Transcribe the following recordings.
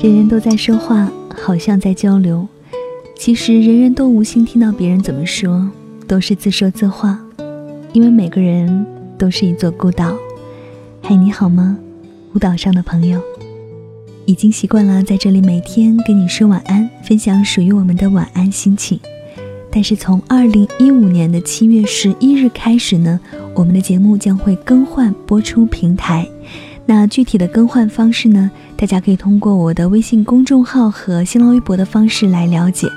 人人都在说话，好像在交流，其实人人都无心听到别人怎么说，都是自说自话。因为每个人都是一座孤岛。嗨，你好吗？孤岛上的朋友，已经习惯了在这里每天跟你说晚安，分享属于我们的晚安心情。但是从二零一五年的七月十一日开始呢，我们的节目将会更换播出平台。那具体的更换方式呢，大家可以通过我的微信公众号和新浪微博的方式来了解。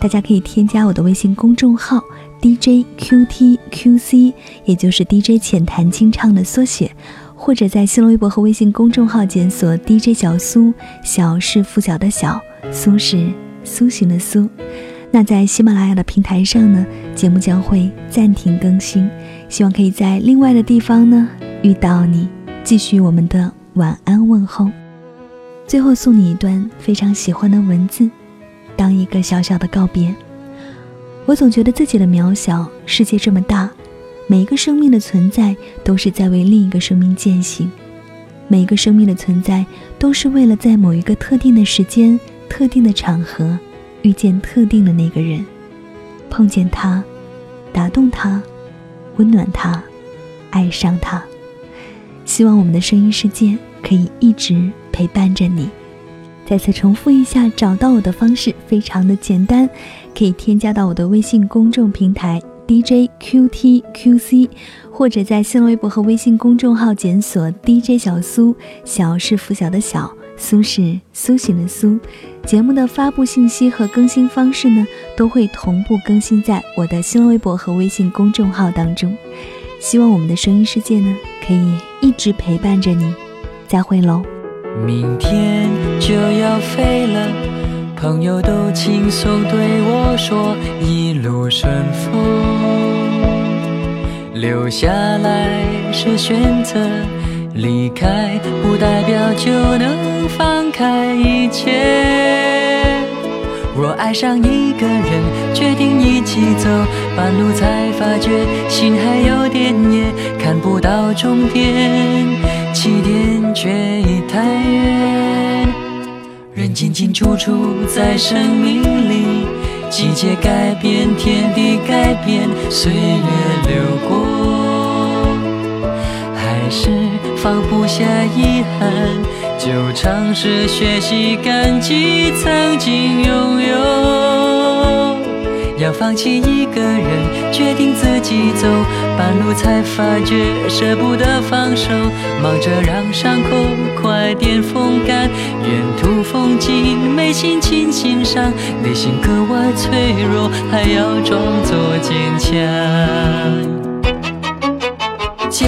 大家可以添加我的微信公众号 DJQTQC，也就是 DJ 浅谈清唱的缩写，或者在新浪微博和微信公众号检索 DJ 小苏，小是拂晓的小，苏是苏醒的苏。那在喜马拉雅的平台上呢，节目将会暂停更新，希望可以在另外的地方呢遇到你，继续我们的晚安问候。最后送你一段非常喜欢的文字，当一个小小的告别。我总觉得自己的渺小，世界这么大，每一个生命的存在都是在为另一个生命践行，每一个生命的存在都是为了在某一个特定的时间、特定的场合。遇见特定的那个人，碰见他，打动他，温暖他，爱上他。希望我们的声音世界可以一直陪伴着你。再次重复一下，找到我的方式非常的简单，可以添加到我的微信公众平台 DJQTQC，或者在新浪微博和微信公众号检索 DJ 小苏，小是拂晓的小。苏是苏醒的苏，节目的发布信息和更新方式呢，都会同步更新在我的新浪微博和微信公众号当中。希望我们的声音世界呢，可以一直陪伴着你。再会喽！明天就要飞了，朋友都轻松对我说一路顺风，留下来是选择。离开不代表就能放开一切。若爱上一个人，决定一起走，半路才发觉心还有点野，看不到终点，起点却已太远。人进进出出在生命里，季节改变，天地改变，岁月流过，是。放不下遗憾，就尝试学习感激曾经拥有。要放弃一个人，决定自己走，半路才发觉舍不得放手，忙着让伤口快点风干。沿途风景没心情欣赏，内心格外脆弱，还要装作坚强。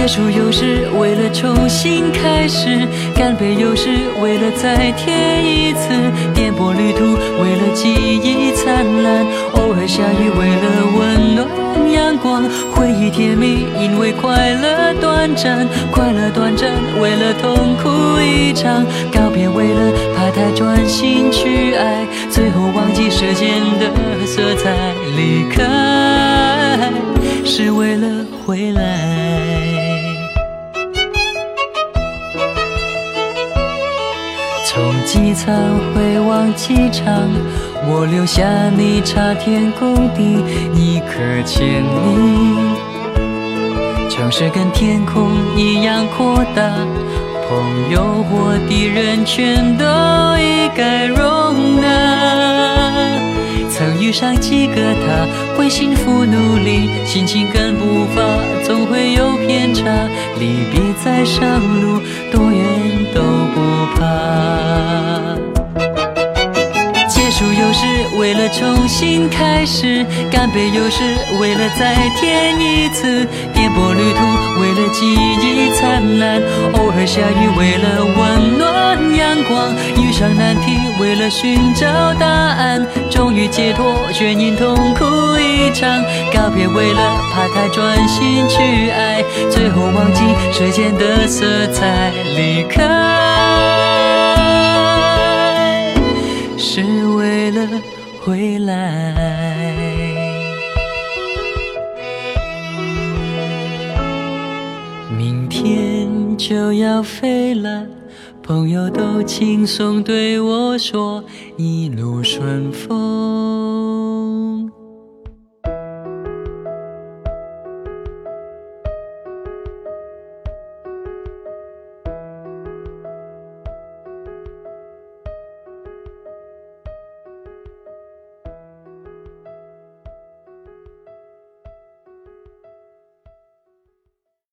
结束又是为了重新开始，干杯又是为了再添一次，颠簸旅途为了记忆灿烂，偶尔下雨为了温暖阳光，回忆甜蜜因为快乐短暂，快乐短暂为了痛苦一场，告别为了怕太专心去爱，最后忘记时间的色彩，离开是为了回来。从机场回往机场，我留下你插天公地一颗千里。城市跟天空一样扩大，朋友或敌人全都一概容纳。曾遇上几个他，为幸福努力，心情跟步伐总会有偏差。离别在上路，多远都不怕。又是为了重新开始，干杯又是为了再添一次，颠簸旅途为了记忆灿烂，偶尔下雨为了温暖阳光，遇上难题为了寻找答案，终于解脱却因痛苦一场，告别为了怕太专心去爱，最后忘记时间的色彩，离开。回来。明天就要飞了，朋友都轻松对我说一路顺风。